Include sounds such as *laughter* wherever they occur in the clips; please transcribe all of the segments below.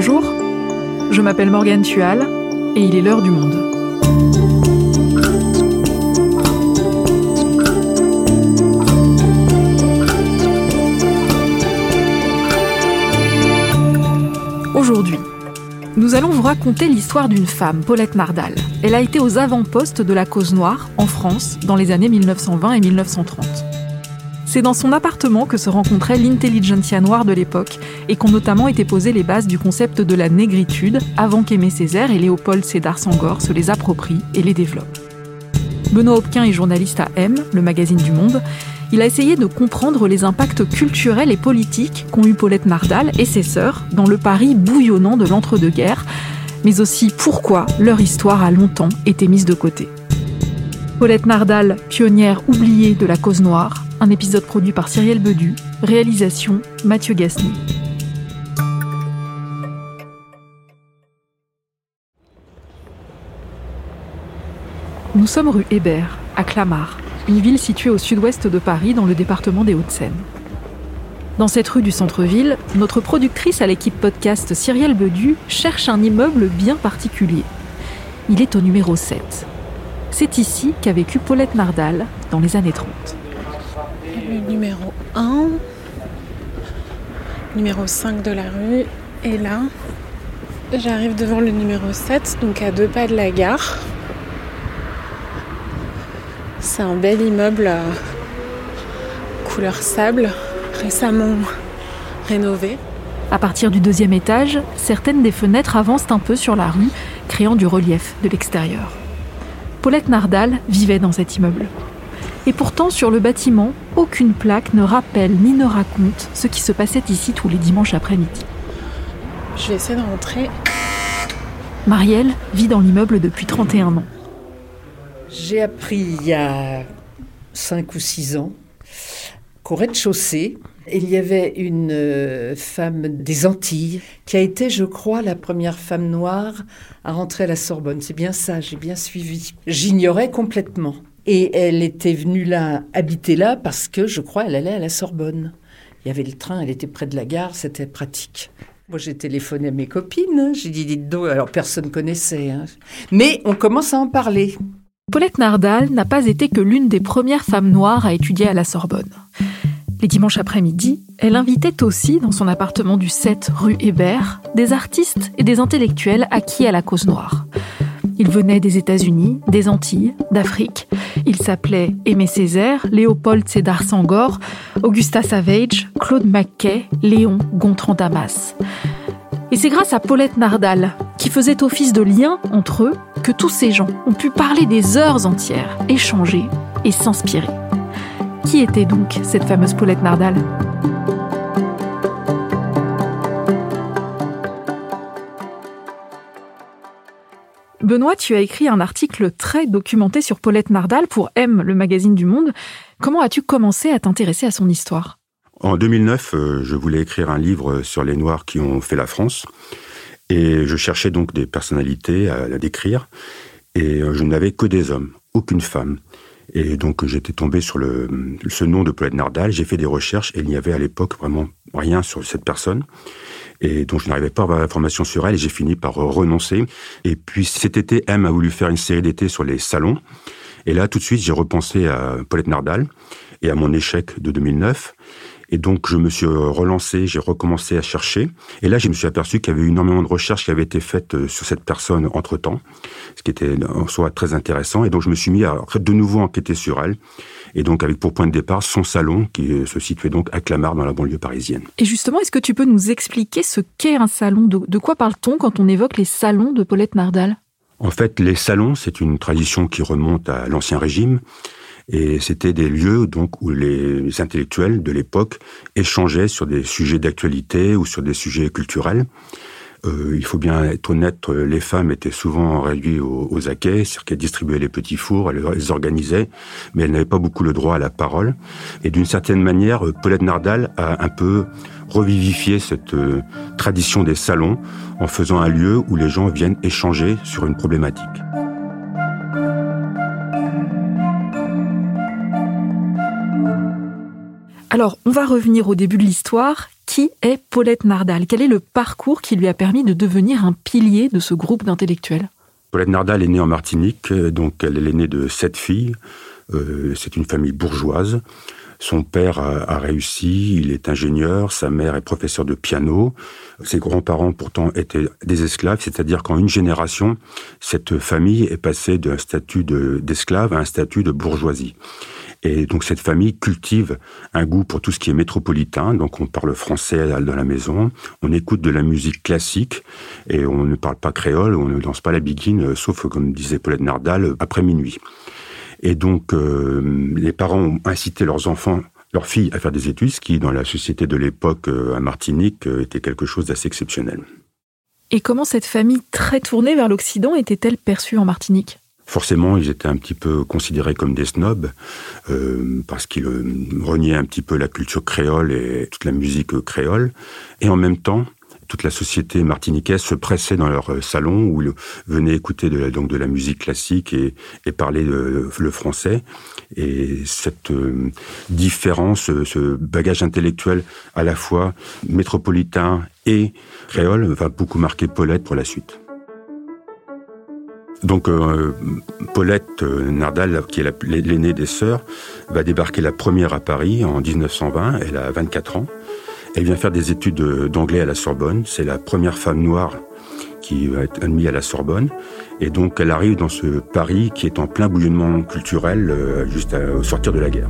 Bonjour, je m'appelle Morgane Tual et il est l'heure du monde. Aujourd'hui, nous allons vous raconter l'histoire d'une femme, Paulette Nardal. Elle a été aux avant-postes de la cause noire en France dans les années 1920 et 1930. C'est dans son appartement que se rencontrait l'intelligentsia noire de l'époque et qu'ont notamment été posées les bases du concept de la négritude avant qu'Aimé Césaire et Léopold Sédar Sangor se les approprient et les développent. Benoît Hopquin est journaliste à M, le magazine du Monde. Il a essayé de comprendre les impacts culturels et politiques qu'ont eu Paulette Nardal et ses sœurs dans le Paris bouillonnant de l'entre-deux-guerres, mais aussi pourquoi leur histoire a longtemps été mise de côté. Paulette Nardal, pionnière oubliée de la cause noire, un épisode produit par Cyrielle Bedu, réalisation Mathieu Gasny. Nous sommes rue Hébert, à Clamart, une ville située au sud-ouest de Paris dans le département des Hauts-de-Seine. Dans cette rue du centre-ville, notre productrice à l'équipe podcast Cyrielle Bedu cherche un immeuble bien particulier. Il est au numéro 7. C'est ici qu'a vécu Paulette Nardal dans les années 30 le numéro 1, numéro 5 de la rue. Et là, j'arrive devant le numéro 7, donc à deux pas de la gare. C'est un bel immeuble couleur sable, récemment rénové. À partir du deuxième étage, certaines des fenêtres avancent un peu sur la rue, créant du relief de l'extérieur. Paulette Nardal vivait dans cet immeuble. Et pourtant, sur le bâtiment, aucune plaque ne rappelle ni ne raconte ce qui se passait ici tous les dimanches après-midi. Je vais essayer de rentrer. Marielle vit dans l'immeuble depuis 31 ans. J'ai appris il y a 5 ou 6 ans qu'au rez-de-chaussée, il y avait une euh, femme des Antilles qui a été, je crois, la première femme noire à rentrer à la Sorbonne. C'est bien ça, j'ai bien suivi. J'ignorais complètement. Et elle était venue là, habiter là, parce que je crois elle allait à la Sorbonne. Il y avait le train, elle était près de la gare, c'était pratique. Moi, j'ai téléphoné à mes copines, j'ai dit, dites donc, alors personne connaissait. Hein. Mais on commence à en parler. Paulette Nardal n'a pas été que l'une des premières femmes noires à étudier à la Sorbonne. Les dimanches après-midi, elle invitait aussi, dans son appartement du 7 rue Hébert, des artistes et des intellectuels acquis à la cause noire. Ils venaient des États-Unis, des Antilles, d'Afrique. Ils s'appelaient Aimé Césaire, Léopold Sédar Sangor, Augusta Savage, Claude McKay, Léon Gontran Damas. Et c'est grâce à Paulette Nardal, qui faisait office de lien entre eux, que tous ces gens ont pu parler des heures entières, échanger et s'inspirer. Qui était donc cette fameuse Paulette Nardal? Benoît, tu as écrit un article très documenté sur Paulette Nardal pour M, le magazine du Monde. Comment as-tu commencé à t'intéresser à son histoire? En 2009, euh, je voulais écrire un livre sur les Noirs qui ont fait la France. Et je cherchais donc des personnalités à la décrire. Et euh, je n'avais que des hommes, aucune femme. Et donc j'étais tombé sur le, ce nom de Paulette Nardal. J'ai fait des recherches et il n'y avait à l'époque vraiment rien sur cette personne et donc je n'arrivais pas à avoir l'information sur elle et j'ai fini par renoncer. Et puis cet été, M a voulu faire une série d'été sur les salons. Et là, tout de suite, j'ai repensé à Paulette Nardal et à mon échec de 2009. Et donc, je me suis relancé, j'ai recommencé à chercher. Et là, je me suis aperçu qu'il y avait eu énormément de recherches qui avaient été faites euh, sur cette personne entre-temps, ce qui était en soi très intéressant. Et donc, je me suis mis à de nouveau enquêter sur elle. Et donc, avec pour point de départ son salon, qui se situait donc à Clamart, dans la banlieue parisienne. Et justement, est-ce que tu peux nous expliquer ce qu'est un salon? De, de quoi parle-t-on quand on évoque les salons de Paulette Nardal En fait, les salons, c'est une tradition qui remonte à l'Ancien Régime. Et c'était des lieux donc où les intellectuels de l'époque échangeaient sur des sujets d'actualité ou sur des sujets culturels. Euh, il faut bien être honnête, les femmes étaient souvent réduites aux, aux acquets, c'est-à-dire qu'elles distribuaient les petits fours, elles les organisaient, mais elles n'avaient pas beaucoup le droit à la parole. Et d'une certaine manière, Paulette Nardal a un peu revivifié cette euh, tradition des salons en faisant un lieu où les gens viennent échanger sur une problématique. Alors, on va revenir au début de l'histoire. Qui est Paulette Nardal? Quel est le parcours qui lui a permis de devenir un pilier de ce groupe d'intellectuels? Paulette Nardal est née en Martinique, donc elle est l'aînée de sept filles. Euh, c'est une famille bourgeoise. Son père a, réussi, il est ingénieur, sa mère est professeure de piano. Ses grands-parents pourtant étaient des esclaves, c'est-à-dire qu'en une génération, cette famille est passée d'un statut d'esclave à un statut de bourgeoisie. Et donc cette famille cultive un goût pour tout ce qui est métropolitain. Donc on parle français dans la maison, on écoute de la musique classique et on ne parle pas créole, on ne danse pas la biguine, euh, sauf comme disait Paulette Nardal, après minuit. Et donc, euh, les parents ont incité leurs enfants, leurs filles à faire des études, ce qui, dans la société de l'époque euh, à Martinique, euh, était quelque chose d'assez exceptionnel. Et comment cette famille très tournée vers l'Occident était-elle perçue en Martinique? Forcément, ils étaient un petit peu considérés comme des snobs, parce qu'ils reniaient un petit peu la culture créole et toute la musique créole. Et en même temps, toute la société martiniquaise se pressait dans leur euh, salon où ils venaient écouter de la, donc de la musique classique et, et parler le français. Et cette euh, différence, euh, ce bagage intellectuel à la fois métropolitain et créole va beaucoup marquer Paulette pour la suite. Donc Paulette Nardal, qui est l'aînée des sœurs, va débarquer la première à Paris en 1920. Elle a 24 ans. Elle vient faire des études d'anglais à la Sorbonne. C'est la première femme noire qui va être admise à la Sorbonne. Et donc elle arrive dans ce Paris qui est en plein bouillonnement culturel euh, juste au sortir de la guerre.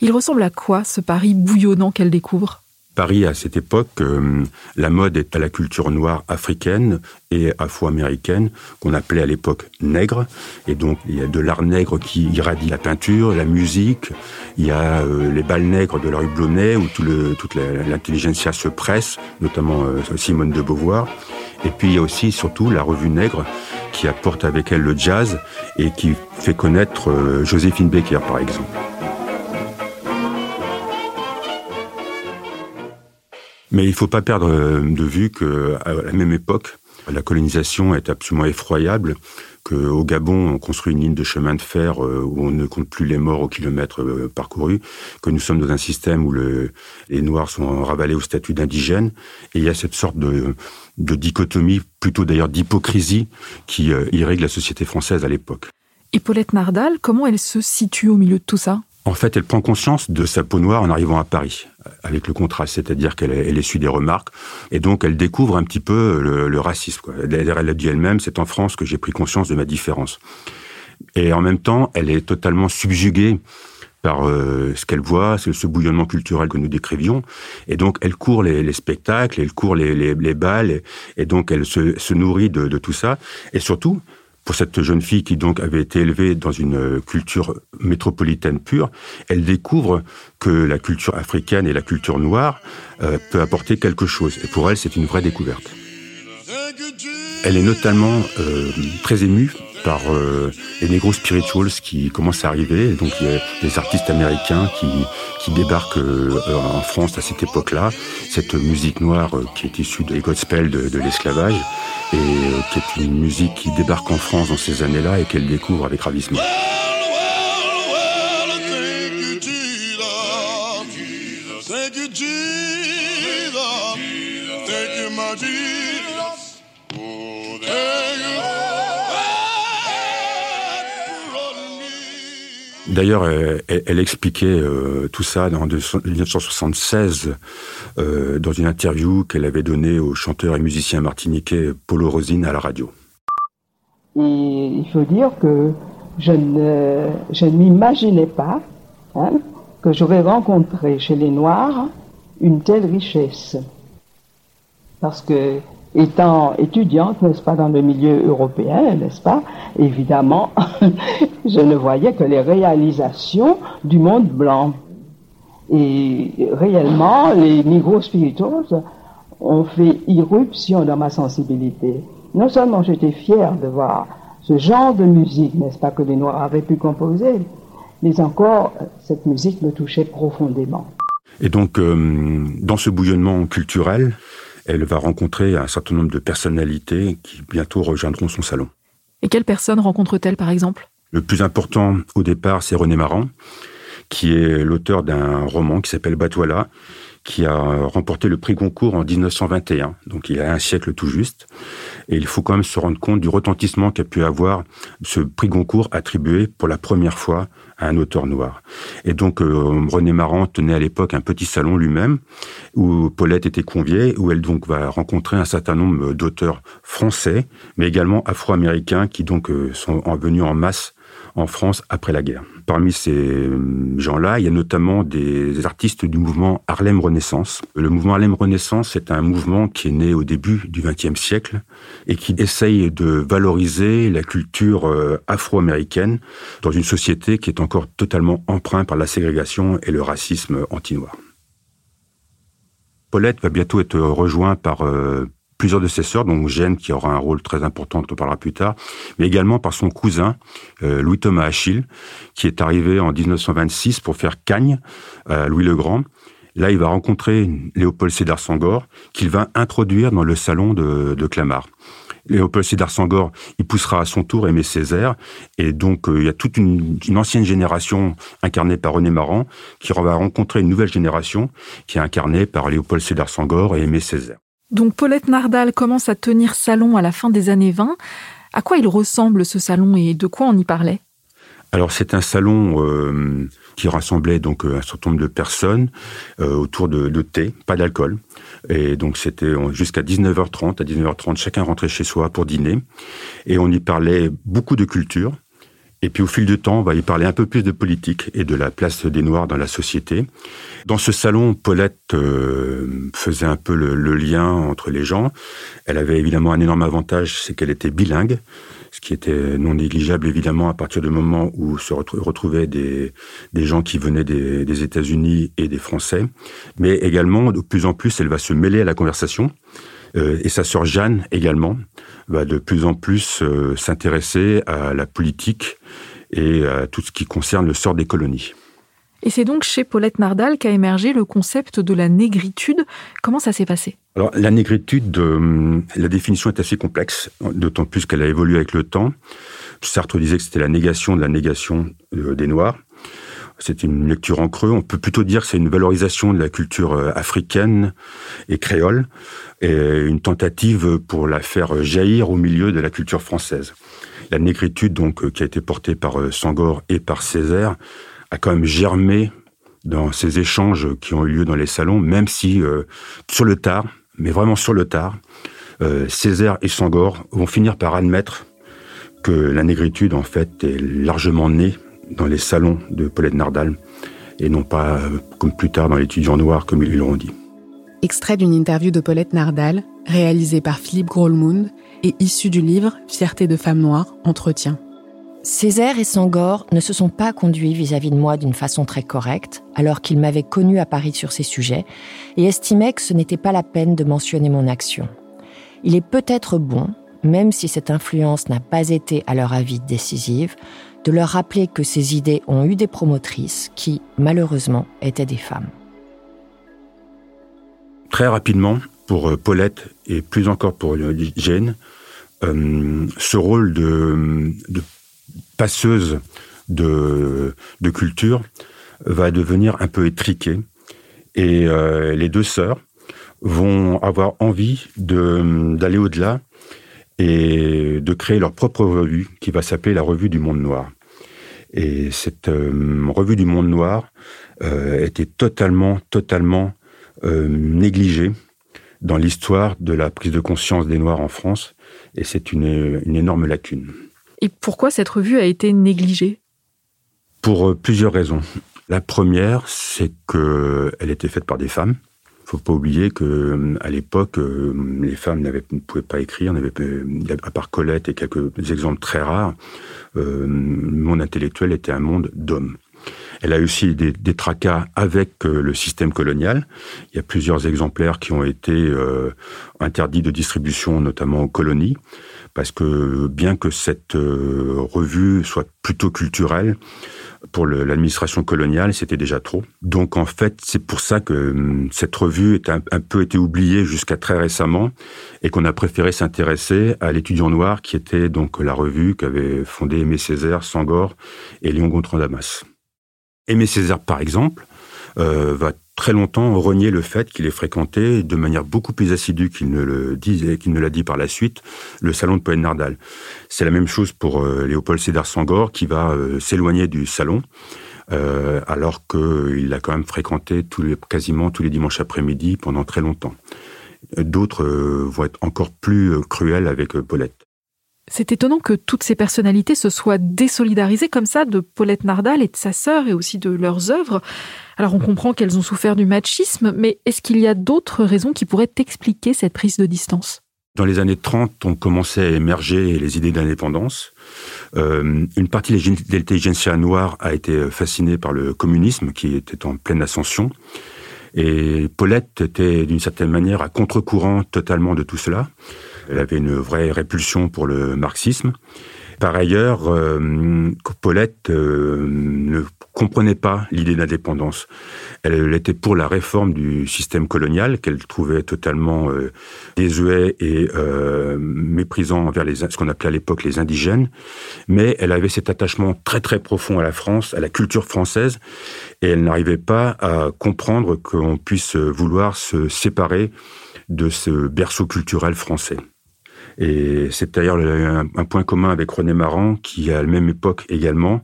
Il ressemble à quoi ce Paris bouillonnant qu'elle découvre? Paris, à cette époque, euh, la mode est à la culture noire africaine et afro-américaine, qu'on appelait à l'époque nègre. Et donc, il y a de l'art nègre qui irradie la peinture, la musique. Il y a euh, les balles nègres de la rue Blonnet, où toute l'intelligentsia se presse, notamment euh, Simone de Beauvoir. Et puis, il y a aussi, surtout, la revue nègre, qui apporte avec elle le jazz et qui fait connaître Joséphine Baker, par exemple. Mais il ne faut pas perdre euh, de vue qu'à la même époque, la colonisation est absolument effroyable, qu'au Gabon, on construit une ligne de chemin de fer euh, où on ne compte plus les morts au kilomètre euh, parcouru, que nous sommes dans un système où les Noirs sont ravalés au statut d'indigènes, et il y a cette sorte de, dichotomie, plutôt d'ailleurs d'hypocrisie, qui irrigue la société française à l'époque. Paulette Nardal, comment elle se situe au milieu de tout ça? En fait, elle prend conscience de sa peau noire en arrivant à Paris, avec le contraste, c'est-à-dire qu'elle elle essuie des remarques, et donc elle découvre un petit peu le, racisme. Quoi. Elle, a dit elle-même, c'est en France que j'ai pris conscience de ma différence. Et en même temps, elle est totalement subjuguée par euh, ce qu'elle voit, c'est ce bouillonnement culturel que nous décrivions. Et donc, elle court les, spectacles, elle court les, les, balles, et, donc elle se, nourrit de, tout ça. Et surtout, pour cette jeune fille qui donc avait été élevée dans une culture métropolitaine pure, elle découvre que la culture africaine et la culture noire euh, peut apporter quelque chose. Et pour elle, c'est une vraie découverte. Elle est notamment euh, très émue par euh, les Negro Spirituals qui commencent à arriver. Donc il y a des artistes américains qui, qui débarquent en France à cette époque-là. Cette musique noire qui est issue des gospels de, de l'esclavage et euh, qui est une musique qui débarque en France dans ces années-là et qu'elle découvre avec ravissement. D'ailleurs, elle, expliquait euh, tout ça en 1976 euh, dans une interview qu'elle avait donnée au chanteur et musicien martiniquais Polo Rosine à la radio. Et il faut dire que je ne, m'imaginais pas hein, que j'aurais rencontré chez les Noirs une telle richesse. Parce que étant étudiante, n'est-ce pas, dans le milieu européen, n'est-ce pas, évidemment, *laughs* je ne voyais que les réalisations du monde blanc. Et réellement, les négros spirituels ont fait irruption dans ma sensibilité. Non seulement j'étais fière de voir ce genre de musique, n'est-ce pas, que les Noirs avaient pu composer, mais encore, cette musique me touchait profondément. Et donc, euh, dans ce bouillonnement culturel, elle va rencontrer un certain nombre de personnalités qui bientôt rejoindront son salon. Et quelle personne rencontre-t-elle par exemple? Le plus important au départ, c'est René Maran, qui est l'auteur d'un roman qui s'appelle Batouala, qui a remporté le prix Goncourt en 1921, donc il y a un siècle tout juste. Et il faut quand même se rendre compte du retentissement qu'a pu avoir ce prix Goncourt attribué pour la première fois à un auteur noir. Et donc euh, René Maran tenait à l'époque un petit salon lui-même où Paulette était conviée, où elle donc va rencontrer un certain nombre d'auteurs français, mais également afro-américains qui donc euh, sont venus en masse en France après la guerre. Parmi ces euh, gens-là, il y a notamment des artistes du mouvement Harlem Renaissance. Le mouvement Harlem Renaissance est un mouvement qui est né au début du XXe siècle et qui essaye de valoriser la culture euh, afro-américaine dans une société qui est encore totalement empreinte par la ségrégation et le racisme anti-noir. Paulette va bientôt être rejoint par euh, plusieurs de ses sœurs, dont Jeanne, qui aura un rôle très important, dont on parlera plus tard, mais également par son cousin, euh, Louis-Thomas Achille, qui est arrivé en 1926 pour faire Cagne à Louis le Grand. Là, il va rencontrer Léopold Sédar Sangor, qu'il va introduire dans le salon de, de Clamart. Léopold Sédar Sangor, il poussera à son tour Aimé Césaire, et donc euh, il y a toute une, une, ancienne génération incarnée par René Maran, qui va rencontrer une nouvelle génération qui est incarnée par Léopold Sédar Sangor et Aimé Césaire. Donc Paulette Nardal commence à tenir salon à la fin des années 20. À quoi il ressemble ce salon et de quoi on y parlait? Alors c'est un salon euh, qui rassemblait donc un certain nombre de personnes euh, autour de, de, thé, pas d'alcool. Et donc c'était jusqu'à 19h30. À 19h30, chacun rentrait chez soi pour dîner. Et on y parlait beaucoup de culture. Et puis au fil du temps, on va y parler un peu plus de politique et de la place des Noirs dans la société. Dans ce salon, Paulette euh, faisait un peu le, lien entre les gens. Elle avait évidemment un énorme avantage, c'est qu'elle était bilingue, ce qui était non négligeable évidemment à partir du moment où se retrouvaient des, des gens qui venaient des, des États-Unis et des Français. Mais également, de plus en plus, elle va se mêler à la conversation. Euh, et sa sœur Jeanne également va de plus en plus euh, s'intéresser à la politique et à tout ce qui concerne le sort des colonies. Et c'est donc chez Paulette Nardal qu'a émergé le concept de la négritude. Comment ça s'est passé? Alors la négritude, euh, la définition est assez complexe, d'autant plus qu'elle a évolué avec le temps. Sartre disait que c'était la négation de la négation euh, des Noirs. C'est une lecture en creux. On peut plutôt dire que c'est une valorisation de la culture euh, africaine et créole et une tentative pour la faire jaillir au milieu de la culture française. La négritude, donc, euh, qui a été portée par Sangor et par Césaire, a quand même germé dans ces échanges qui ont eu lieu dans les salons, même si euh, sur le tard, mais vraiment sur le tard, euh, Césaire et Sangor vont finir par admettre que la négritude, en fait, est largement née dans les salons de Paulette Nardal, et non pas euh, comme plus tard dans l'étudiant noir, comme ils l'auront dit. Extrait d'une interview de Paulette Nardal, réalisée par Philippe Grolmund et issue du livre Fierté de femme noire, entretien. Césaire et Sangor ne se sont pas conduits vis-à-vis -vis de moi d'une façon très correcte, alors qu'ils m'avaient connu à Paris sur ces sujets, et estimaient que ce n'était pas la peine de mentionner mon action. Il est peut-être bon, même si cette influence n'a pas été à leur avis décisive, de leur rappeler que ces idées ont eu des promotrices qui, malheureusement, étaient des femmes. Très rapidement, pour Paulette et plus encore pour Jane, euh, ce rôle de, passeuse de, culture va devenir un peu étriquée. Et euh, les deux sœurs vont avoir envie d'aller au-delà et de créer leur propre revue qui va s'appeler la Revue du Monde Noir. Et cette euh, Revue du Monde Noir euh, était totalement, totalement euh, négligée dans l'histoire de la prise de conscience des Noirs en France. Et c'est une, une énorme lacune. Et pourquoi cette revue a été négligée? Pour plusieurs raisons. La première, c'est qu'elle était faite par des femmes. Faut pas oublier que à l'époque, les femmes ne pouvaient pas écrire, n'avaient à part Colette et quelques exemples très rares, euh, le monde intellectuel était un monde d'hommes. Elle a aussi des, tracas avec euh, le système colonial. Il y a plusieurs exemplaires qui ont été euh, interdits de distribution, notamment aux colonies parce que bien que cette euh, revue soit plutôt culturelle, pour l'administration coloniale, c'était déjà trop. Donc en fait, c'est pour ça que hum, cette revue est un, peu été oubliée jusqu'à très récemment et qu'on a préféré s'intéresser à l'étudiant noir qui était donc la revue qu'avaient fondée Aimé Césaire, Sangor et Léon Gontran Damas. Aimé Césaire, par exemple, euh, va très longtemps renier le fait qu'il ait fréquenté de manière beaucoup plus assidue qu'il ne le disait, qu'il ne l'a dit par la suite, le salon de Poète Nardal. C'est la même chose pour euh, Léopold Sédar Sangor qui va euh, s'éloigner du salon. Euh, alors qu'il l'a quand même fréquenté tous les, quasiment tous les dimanches après-midi pendant très longtemps. D'autres vont être encore plus cruels avec Paulette. C'est étonnant que toutes ces personnalités se soient désolidarisées comme ça de Paulette Nardal et de sa sœur et aussi de leurs œuvres. Alors on comprend qu'elles ont souffert du machisme, mais est-ce qu'il y a d'autres raisons qui pourraient expliquer cette prise de distance? Dans les années 30, on commençait à émerger les idées d'indépendance. Euh, une partie de l'intelligentsia noire a été fascinée par le communisme qui était en pleine ascension. Et Paulette était d'une certaine manière à contre-courant totalement de tout cela. Elle avait une vraie répulsion pour le marxisme. Par ailleurs, euh, Paulette euh, ne comprenait pas l'idée d'indépendance. Elle, était pour la réforme du système colonial qu'elle trouvait totalement euh, désuet et euh, méprisant envers les, ce qu'on appelait à l'époque les indigènes. Mais elle avait cet attachement très très profond à la France, à la culture française, et elle n'arrivait pas à comprendre qu'on puisse vouloir se séparer de ce berceau culturel français. Et c'est d'ailleurs un, point commun avec René Maran, qui à la même époque également,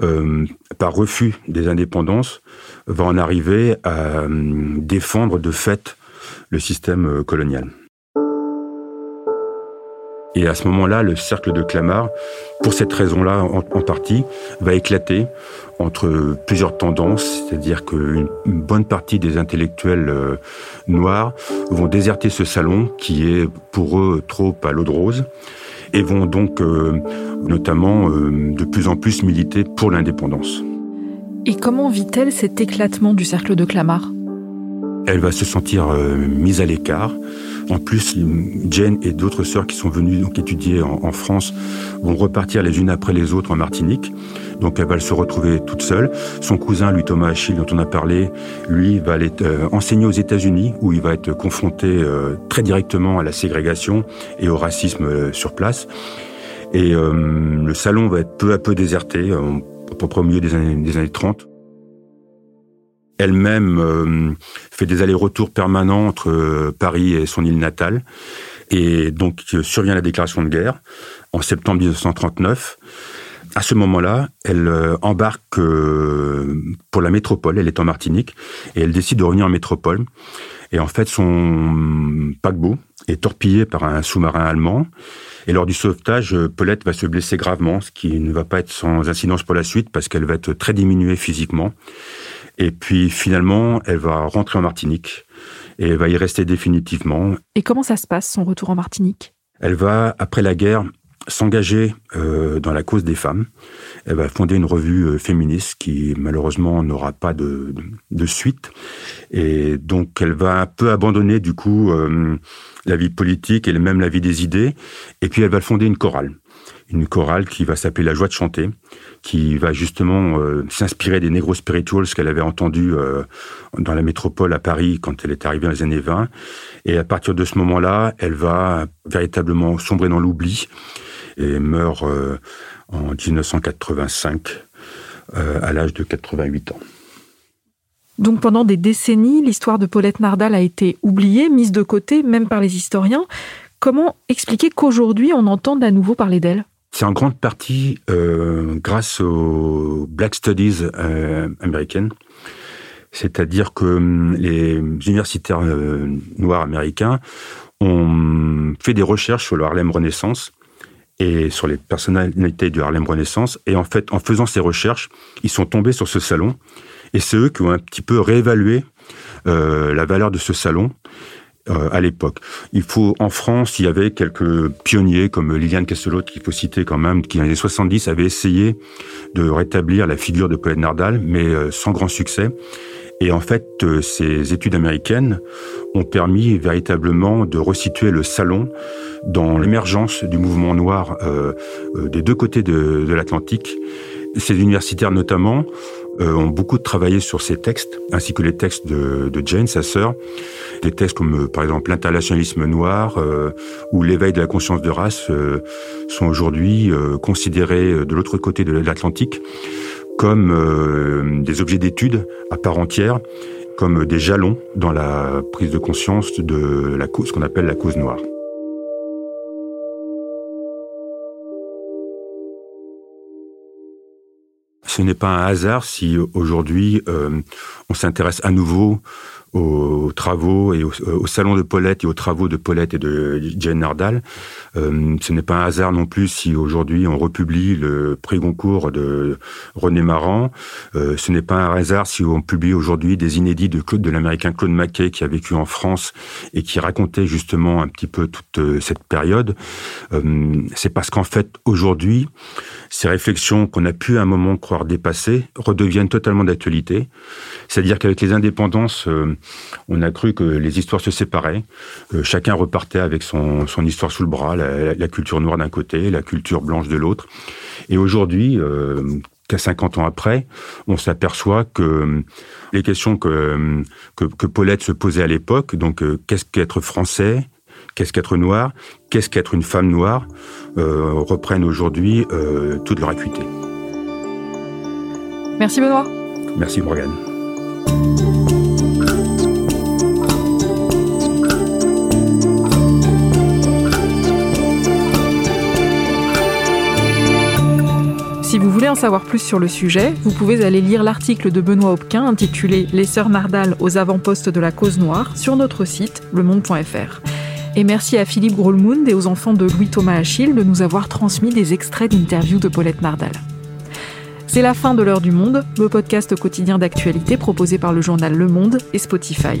euh, par refus des indépendances, va en arriver à euh, défendre de fait le système euh, colonial. Et à ce moment-là, le cercle de Clamart, pour cette raison-là en, partie, va éclater entre plusieurs tendances, c'est-à-dire qu'une bonne partie des intellectuels euh, noirs vont déserter ce salon qui est pour eux trop à l'eau de rose et vont donc euh, notamment euh, de plus en plus militer pour l'indépendance. Et comment vit-elle cet éclatement du cercle de Clamart? Elle va se sentir mise à l'écart. En plus, Jane et d'autres sœurs qui sont venues donc étudier en, France vont repartir les unes après les autres en Martinique. Donc elle va se retrouver toute seule. Son cousin, lui Thomas Achille, dont on a parlé, lui va aller euh, enseigner aux États-Unis, où il va être confronté euh, très directement à la ségrégation et au racisme euh, sur place. Et le salon va être peu à peu déserté, à peu au milieu des années 30 elle-même euh, fait des allers-retours permanents entre euh, Paris et son île natale. Et donc euh, survient la déclaration de guerre en septembre 1939. À ce moment-là, elle embarque pour la métropole. Elle est en Martinique et elle décide de revenir en métropole. Et en fait, son paquebot est torpillé par un sous-marin allemand. Et lors du sauvetage, Paulette va se blesser gravement, ce qui ne va pas être sans incidence pour la suite parce qu'elle va être très diminuée physiquement. Et puis finalement, elle va rentrer en Martinique et elle va y rester définitivement. Et comment ça se passe, son retour en Martinique? Elle va, après la guerre, s'engager euh, dans la cause des femmes. Elle va fonder une revue euh, féministe qui malheureusement n'aura pas de, de, suite. Et donc elle va un peu abandonner du coup euh, la vie politique et même la vie des idées. Et puis elle va fonder une chorale une chorale qui va s'appeler La Joie de chanter, qui va justement euh, s'inspirer des Negro Spirituals qu'elle avait entendus euh, dans la métropole à Paris quand elle est arrivée dans les années 20. Et à partir de ce moment-là, elle va véritablement sombrer dans l'oubli et meurt euh, en 1985 à l'âge de 88 ans. Donc pendant des décennies, l'histoire de Paulette Nardal a été oubliée, mise de côté, même par les historiens. Comment expliquer qu'aujourd'hui on entende à nouveau parler d'elle? C'est en grande partie euh, grâce aux Black Studies euh, américaines. C'est-à-dire que hum, les universitaires euh, noirs américains ont fait des recherches sur le Harlem Renaissance et sur les personnalités du Harlem Renaissance. Et en fait, en faisant ces recherches, ils sont tombés sur ce salon. Et c'est eux qui ont un petit peu réévalué la valeur de ce salon euh, à l'époque. Il faut, en France, il y avait quelques pionniers comme Liliane Castelot, qu'il faut citer quand même, qui dans les années 70 avait essayé de rétablir la figure de Paulette Nardal, mais euh, sans grand succès. Et en fait, euh, ces études américaines ont permis véritablement de resituer le salon dans l'émergence du mouvement noir des deux côtés de, de l'Atlantique Ces universitaires notamment euh, ont beaucoup travaillé sur ces textes, ainsi que les textes de, de Jane, sa sœur. Des textes comme euh, par exemple l'internationalisme noir euh, ou l'éveil de la conscience de race sont aujourd'hui considérés de l'autre côté de l'Atlantique comme des objets d'étude à part entière, comme des jalons dans la prise de conscience de la cause, ce qu'on appelle la cause noire. Ce n'est pas un hasard si aujourd'hui euh, on s'intéresse à nouveau aux travaux et au, salon de Paulette et aux travaux de Paulette et de Jane Nardal. Euh, ce n'est pas un hasard non plus si aujourd'hui on republie le prix Goncourt de René Maran. Euh, ce n'est pas un hasard si on publie aujourd'hui des inédits de de l'américain Claude Mackay qui a vécu en France et qui racontait justement un petit peu toute euh, cette période. C'est parce qu'en fait aujourd'hui, ces réflexions qu'on a pu à un moment croire dépassées redeviennent totalement d'actualité. C'est-à-dire qu'avec les indépendances, on a cru que les histoires se séparaient. chacun repartait avec son, son histoire sous le bras, la, culture noire d'un côté, la culture blanche de l'autre. Et aujourd'hui, euh, qu'à 50 ans après, on s'aperçoit que les questions que, que, Paulette se posait à l'époque, donc euh, qu'est-ce qu'être français, qu'est-ce qu'être noir, qu'est-ce qu'être une femme noire, euh, reprennent aujourd'hui toute leur acuité. Merci Benoît. Merci Morgane. Voulez en savoir plus sur le sujet, vous pouvez aller lire l'article de Benoît Hopquin intitulé Les sœurs Nardal aux avant-postes de la cause noire sur notre site lemonde.fr. Et merci à Philippe Grolmund et aux enfants de Louis-Thomas Achille de nous avoir transmis des extraits d'interviews de Paulette Nardal. C'est la fin de l'heure du monde, le podcast quotidien d'actualité proposé par le journal Le Monde et Spotify.